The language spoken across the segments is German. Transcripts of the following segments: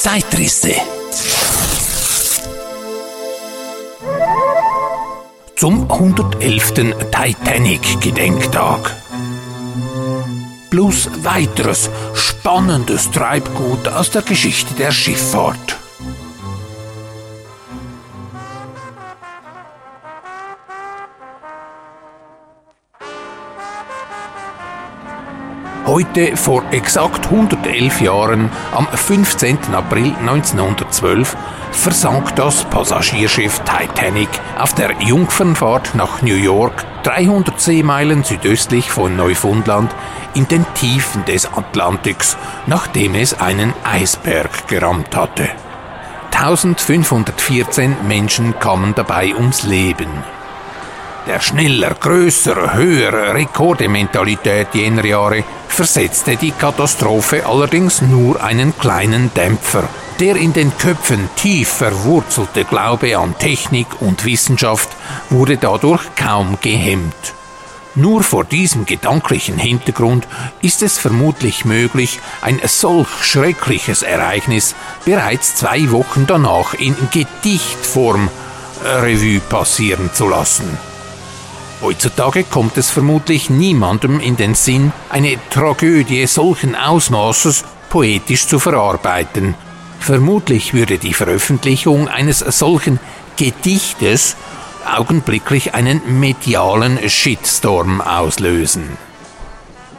Zeitrisse. Zum 111. Titanic-Gedenktag. Plus weiteres spannendes Treibgut aus der Geschichte der Schifffahrt. Heute vor exakt 111 Jahren, am 15. April 1912, versank das Passagierschiff Titanic auf der Jungfernfahrt nach New York, 300 Seemeilen südöstlich von Neufundland, in den Tiefen des Atlantiks, nachdem es einen Eisberg gerammt hatte. 1514 Menschen kamen dabei ums Leben. Der schneller, größer, höher Rekordementalität jener Jahre versetzte die Katastrophe allerdings nur einen kleinen Dämpfer. Der in den Köpfen tief verwurzelte Glaube an Technik und Wissenschaft wurde dadurch kaum gehemmt. Nur vor diesem gedanklichen Hintergrund ist es vermutlich möglich, ein solch schreckliches Ereignis bereits zwei Wochen danach in Gedichtform Revue passieren zu lassen. Heutzutage kommt es vermutlich niemandem in den Sinn, eine Tragödie solchen Ausmaßes poetisch zu verarbeiten. Vermutlich würde die Veröffentlichung eines solchen Gedichtes augenblicklich einen medialen Shitstorm auslösen.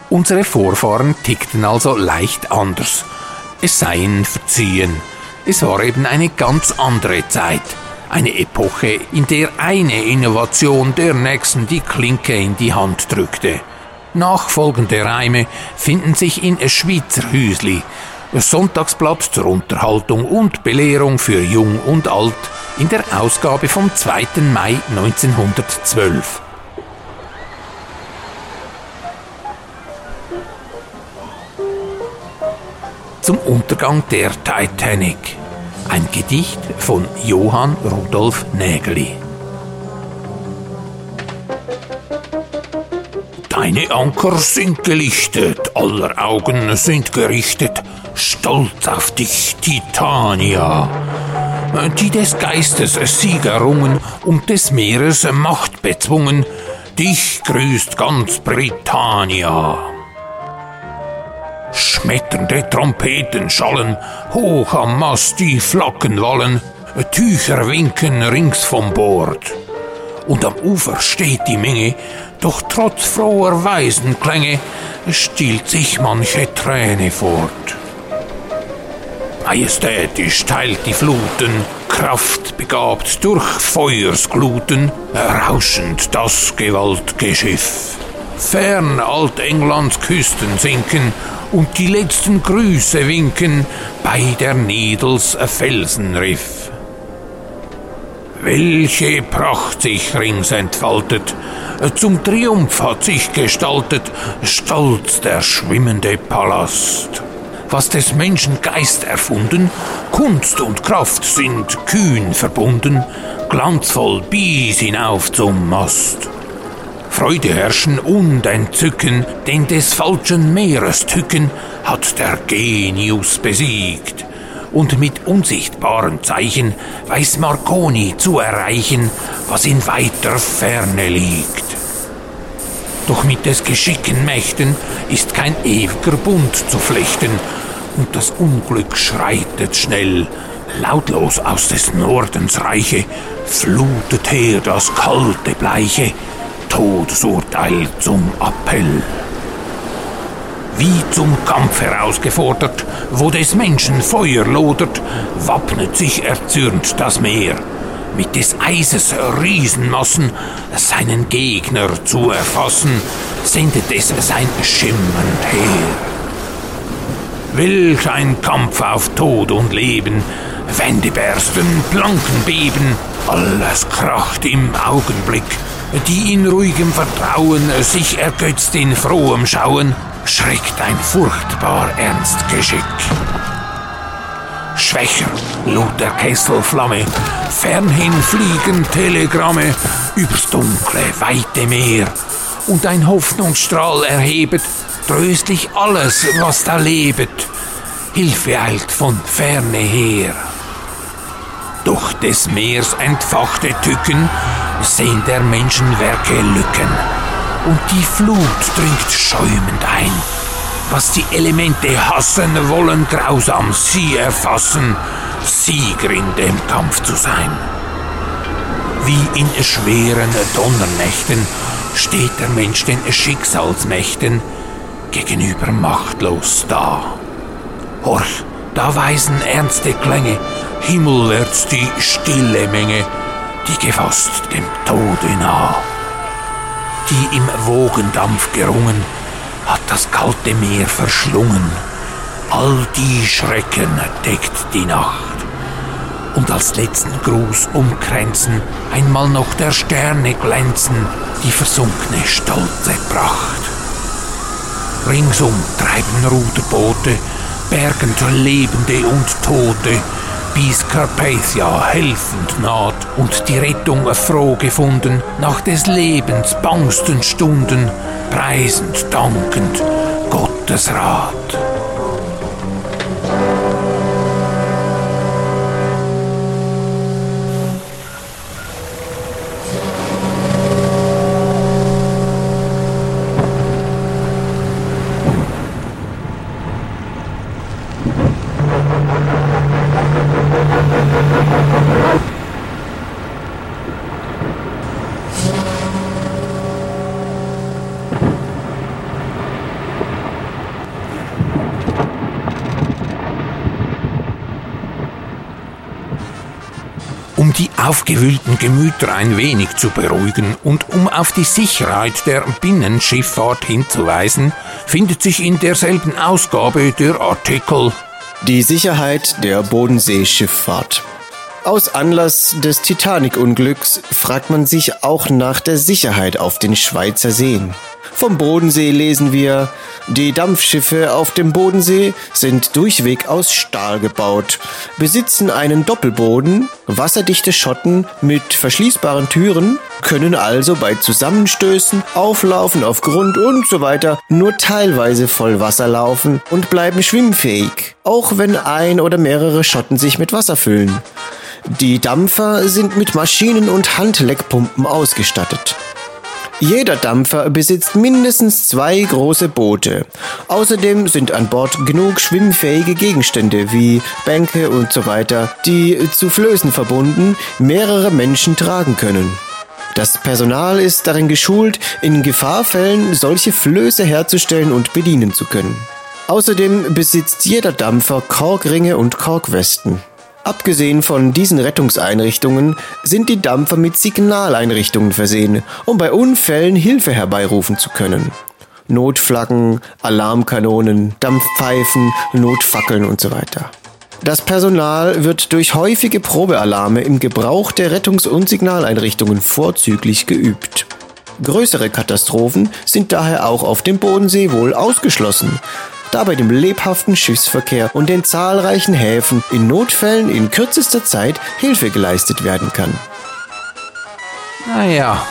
Unsere Vorfahren tickten also leicht anders. Es sei ihnen verziehen. Es war eben eine ganz andere Zeit. Eine Epoche, in der eine Innovation der nächsten die Klinke in die Hand drückte. Nachfolgende Reime finden sich in Schweizer Hüsli, Sonntagsblatt zur Unterhaltung und Belehrung für Jung und Alt in der Ausgabe vom 2. Mai 1912. Zum Untergang der Titanic. Ein Gedicht von Johann Rudolf Nägeli. Deine Anker sind gelichtet, aller Augen sind gerichtet, stolz auf dich, Titania. Die des Geistes Sieg errungen und des Meeres Macht bezwungen, dich grüßt ganz Britannia. Schmetternde Trompeten schallen, hoch am Mast die Flaggen wallen, Tücher winken rings vom Bord. Und am Ufer steht die Menge, doch trotz froher Waisenklänge stiehlt sich manche Träne fort. Majestätisch teilt die Fluten, kraftbegabt durch Feuersgluten, rauschend das gewaltge Schiff. Fern Altenglands Küsten sinken und die letzten Grüße winken bei der Nedels Felsenriff. Welche Pracht sich rings entfaltet, zum Triumph hat sich gestaltet, stolz der schwimmende Palast. Was des Menschen Geist erfunden, Kunst und Kraft sind kühn verbunden, glanzvoll bis hinauf zum Mast. Freude herrschen und Entzücken, denn des falschen Meeres Tücken hat der Genius besiegt. Und mit unsichtbaren Zeichen weiß Marconi zu erreichen, was in weiter Ferne liegt. Doch mit des Geschicken Mächten ist kein ewiger Bund zu flechten, und das Unglück schreitet schnell. Lautlos aus des Nordens Reiche flutet her das kalte Bleiche, Todesurteil zum Appell. Wie zum Kampf herausgefordert, wo des Menschen Feuer lodert, wappnet sich erzürnt das Meer, mit des Eises Riesenmassen seinen Gegner zu erfassen, sendet es sein schimmernd Heer. Welch ein Kampf auf Tod und Leben, Wände bersten, Planken beben, alles kracht im Augenblick, die in ruhigem Vertrauen sich ergötzt in frohem Schauen, schreckt ein furchtbar ernst Geschick. Schwächer lud der Kessel fernhin fliegen Telegramme übers dunkle, weite Meer, und ein Hoffnungsstrahl erhebet tröstlich alles, was da lebet. Hilfe eilt von ferne her. Durch des Meers entfachte Tücken sehen der Menschenwerke Lücken und die Flut dringt schäumend ein. Was die Elemente hassen, wollen grausam sie erfassen, Sieger in dem Kampf zu sein. Wie in schweren Donnernächten steht der Mensch den Schicksalsmächten gegenüber machtlos da. Horch, da weisen ernste Klänge himmelwärts die stille Menge, die gefasst dem Tode nah. Die im Wogendampf gerungen, hat das kalte Meer verschlungen. All die Schrecken deckt die Nacht. Und als letzten Gruß umkränzen einmal noch der Sterne glänzen, die versunkene stolze Pracht. Ringsum treiben Ruderboote, bergend Lebende und Tote, bis Carpathia helfend naht und die Rettung froh gefunden, nach des Lebens bangsten Stunden, preisend, dankend Gottes Rat. Aufgewühlten Gemüter ein wenig zu beruhigen und um auf die Sicherheit der Binnenschifffahrt hinzuweisen, findet sich in derselben Ausgabe der Artikel Die Sicherheit der Bodenseeschifffahrt. Aus Anlass des Titanic-Unglücks fragt man sich auch nach der Sicherheit auf den Schweizer Seen. Vom Bodensee lesen wir, die Dampfschiffe auf dem Bodensee sind durchweg aus Stahl gebaut, besitzen einen Doppelboden, wasserdichte Schotten mit verschließbaren Türen, können also bei Zusammenstößen, Auflaufen auf Grund und so weiter nur teilweise voll Wasser laufen und bleiben schwimmfähig, auch wenn ein oder mehrere Schotten sich mit Wasser füllen. Die Dampfer sind mit Maschinen und Handleckpumpen ausgestattet. Jeder Dampfer besitzt mindestens zwei große Boote. Außerdem sind an Bord genug schwimmfähige Gegenstände wie Bänke und so weiter, die zu Flößen verbunden mehrere Menschen tragen können. Das Personal ist darin geschult, in Gefahrfällen solche Flöße herzustellen und bedienen zu können. Außerdem besitzt jeder Dampfer Korkringe und Korkwesten. Abgesehen von diesen Rettungseinrichtungen sind die Dampfer mit Signaleinrichtungen versehen, um bei Unfällen Hilfe herbeirufen zu können. Notflaggen, Alarmkanonen, Dampfpfeifen, Notfackeln und so weiter. Das Personal wird durch häufige Probealarme im Gebrauch der Rettungs- und Signaleinrichtungen vorzüglich geübt. Größere Katastrophen sind daher auch auf dem Bodensee wohl ausgeschlossen, da bei dem lebhaften Schiffsverkehr und den zahlreichen Häfen in Notfällen in kürzester Zeit Hilfe geleistet werden kann. Naja,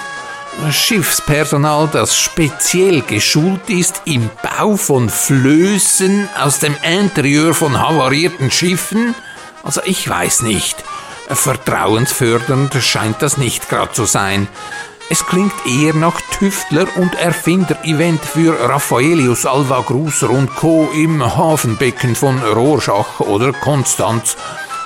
Schiffspersonal, das speziell geschult ist im Bau von Flößen aus dem Interieur von havarierten Schiffen? Also ich weiß nicht. Vertrauensfördernd scheint das nicht gerade zu sein. Es klingt eher nach Tüftler- und Erfinder-Event für Raffaelius Alva Gruser und Co. im Hafenbecken von Rorschach oder Konstanz.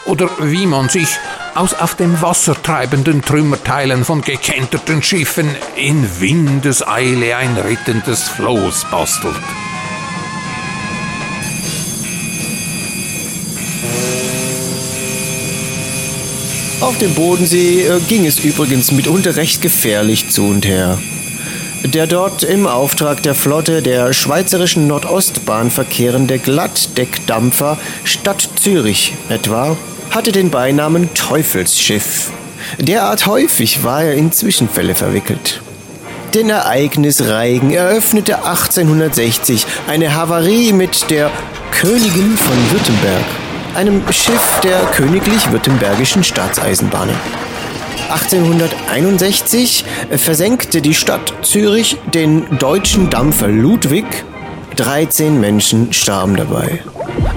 Oder wie man sich aus auf dem Wasser treibenden Trümmerteilen von gekenterten Schiffen in Windeseile ein rettendes Floß bastelt. Auf dem Bodensee äh, ging es übrigens mitunter recht gefährlich zu und her. Der dort im Auftrag der Flotte der Schweizerischen Nordostbahn verkehrende Glattdeckdampfer Stadt Zürich etwa hatte den Beinamen Teufelsschiff. Derart häufig war er in Zwischenfälle verwickelt. Den Ereignisreigen eröffnete 1860 eine Havarie mit der Königin von Württemberg einem Schiff der Königlich-Württembergischen Staatseisenbahnen. 1861 versenkte die Stadt Zürich den deutschen Dampfer Ludwig. 13 Menschen starben dabei.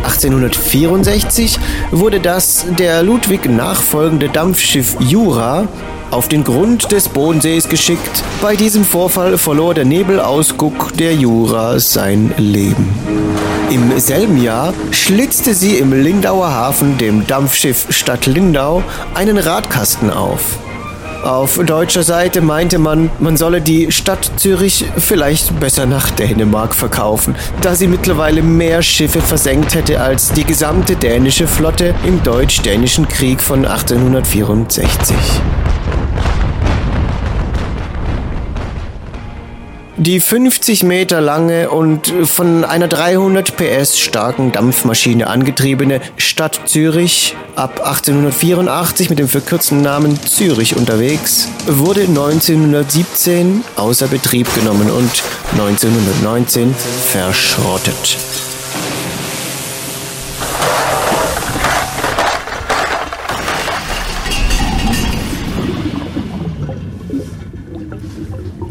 1864 wurde das der Ludwig nachfolgende Dampfschiff Jura auf den Grund des Bodensees geschickt. Bei diesem Vorfall verlor der Nebelausguck der Jura sein Leben. Im selben Jahr schlitzte sie im Lindauer Hafen dem Dampfschiff Stadt Lindau einen Radkasten auf. Auf deutscher Seite meinte man, man solle die Stadt Zürich vielleicht besser nach Dänemark verkaufen, da sie mittlerweile mehr Schiffe versenkt hätte als die gesamte dänische Flotte im Deutsch-Dänischen Krieg von 1864. Die 50 Meter lange und von einer 300 PS starken Dampfmaschine angetriebene Stadt Zürich, ab 1884 mit dem verkürzten Namen Zürich unterwegs, wurde 1917 außer Betrieb genommen und 1919 verschrottet.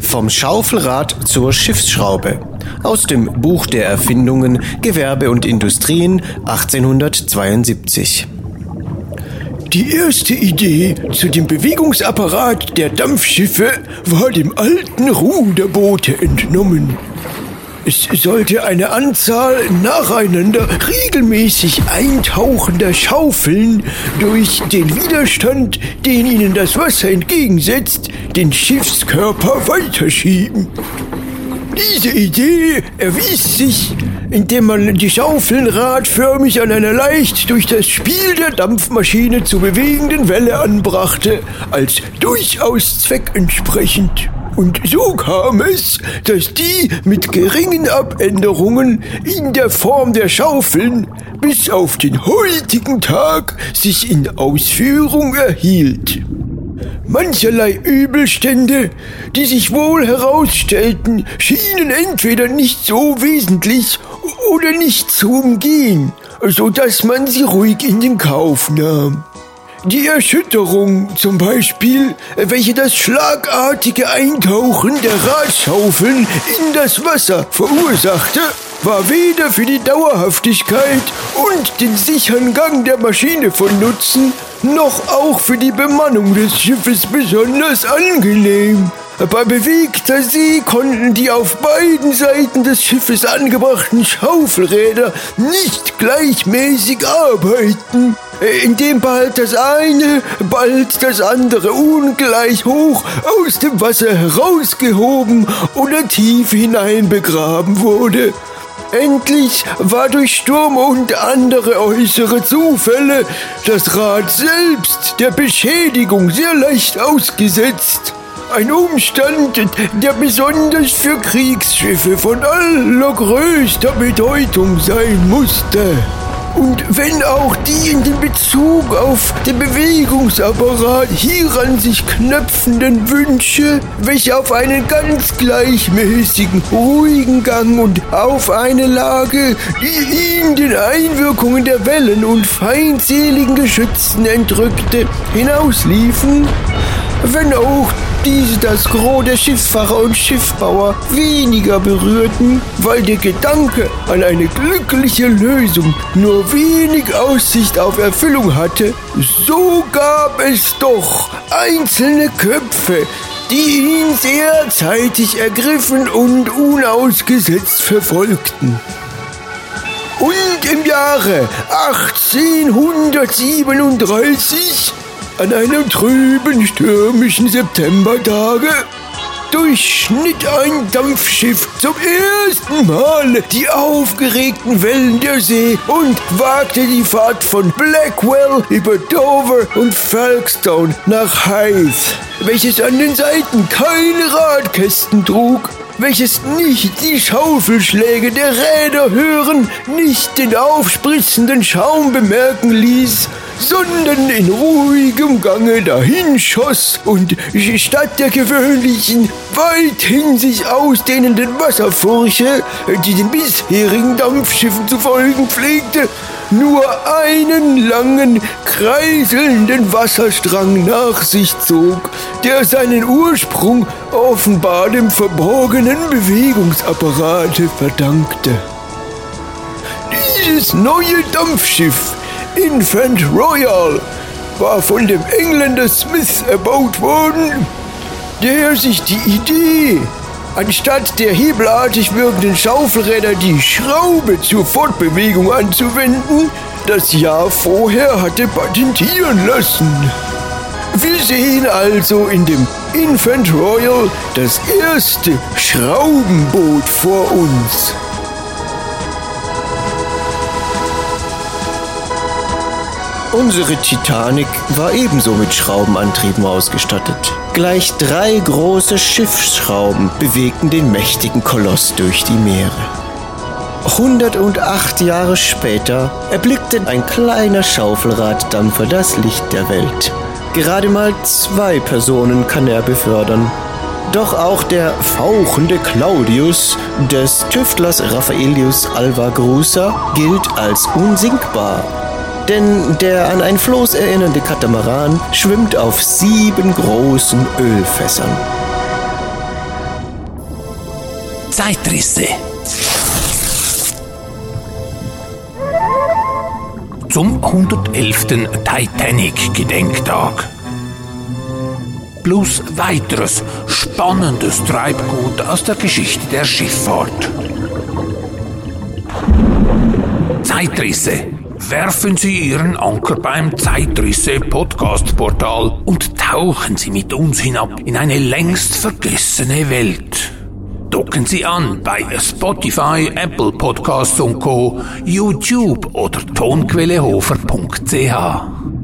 Vom Schaufelrad zur Schiffsschraube. Aus dem Buch der Erfindungen Gewerbe und Industrien 1872. Die erste Idee zu dem Bewegungsapparat der Dampfschiffe war dem alten Ruderboote entnommen. Es sollte eine Anzahl nacheinander regelmäßig eintauchender Schaufeln durch den Widerstand, den ihnen das Wasser entgegensetzt, den Schiffskörper weiterschieben. Diese Idee erwies sich, indem man die Schaufeln radförmig an einer leicht durch das Spiel der Dampfmaschine zu bewegenden Welle anbrachte, als durchaus zweckentsprechend. Und so kam es, dass die mit geringen Abänderungen in der Form der Schaufeln bis auf den heutigen Tag sich in Ausführung erhielt. Mancherlei Übelstände, die sich wohl herausstellten, schienen entweder nicht so wesentlich oder nicht zu umgehen, so dass man sie ruhig in den Kauf nahm. Die Erschütterung zum Beispiel, welche das schlagartige Eintauchen der Radschaufeln in das Wasser verursachte, war weder für die Dauerhaftigkeit und den sicheren Gang der Maschine von Nutzen, noch auch für die Bemannung des Schiffes besonders angenehm. Bei bewegter See konnten die auf beiden Seiten des Schiffes angebrachten Schaufelräder nicht gleichmäßig arbeiten, indem bald das eine, bald das andere ungleich hoch aus dem Wasser herausgehoben oder tief hineinbegraben wurde. Endlich war durch Sturm und andere äußere Zufälle das Rad selbst der Beschädigung sehr leicht ausgesetzt. Ein Umstand, der besonders für Kriegsschiffe von allergrößter Bedeutung sein musste. Und wenn auch die in den Bezug auf den Bewegungsapparat hieran sich knöpfenden Wünsche, welche auf einen ganz gleichmäßigen, ruhigen Gang und auf eine Lage, die ihn den Einwirkungen der Wellen und feindseligen Geschützen entrückte, hinausliefen, wenn auch diese das Gros der Schiffsfahrer und Schiffbauer weniger berührten, weil der Gedanke an eine glückliche Lösung nur wenig Aussicht auf Erfüllung hatte, so gab es doch einzelne Köpfe, die ihn sehr zeitig ergriffen und unausgesetzt verfolgten. Und im Jahre 1837 an einem trüben, stürmischen Septembertage durchschnitt ein Dampfschiff zum ersten Mal die aufgeregten Wellen der See und wagte die Fahrt von Blackwell über Dover und Falkstone nach Hythe, welches an den Seiten keine Radkästen trug welches nicht die Schaufelschläge der Räder hören, nicht den aufspritzenden Schaum bemerken ließ, sondern in ruhigem Gange dahinschoss und statt der gewöhnlichen, weithin sich ausdehnenden Wasserfurche, die den bisherigen Dampfschiffen zu folgen pflegte, nur einen langen, kreiselnden Wasserstrang nach sich zog, der seinen Ursprung offenbar dem verborgenen Bewegungsapparate verdankte. Dieses neue Dampfschiff, Infant Royal, war von dem Engländer Smith erbaut worden, der sich die Idee, anstatt der hebelartig wirkenden Schaufelräder die Schraube zur Fortbewegung anzuwenden, das Jahr vorher hatte patentieren lassen. Wir sehen also in dem Infant Royal das erste Schraubenboot vor uns. Unsere Titanic war ebenso mit Schraubenantrieben ausgestattet. Gleich drei große Schiffsschrauben bewegten den mächtigen Koloss durch die Meere. 108 Jahre später erblickte ein kleiner Schaufelraddampfer das Licht der Welt. Gerade mal zwei Personen kann er befördern. Doch auch der fauchende Claudius des Tüftlers Raffaelius Alva Grusa gilt als unsinkbar. Denn der an ein Floß erinnernde Katamaran schwimmt auf sieben großen Ölfässern. Zeitrisse. Zum 111. Titanic-Gedenktag. Plus weiteres spannendes Treibgut aus der Geschichte der Schifffahrt. Zeitrisse. Werfen Sie Ihren Anker beim Zeitrisse Podcast Portal und tauchen Sie mit uns hinab in eine längst vergessene Welt. Docken Sie an bei Spotify, Apple Podcasts und Co., YouTube oder tonquellehofer.ch.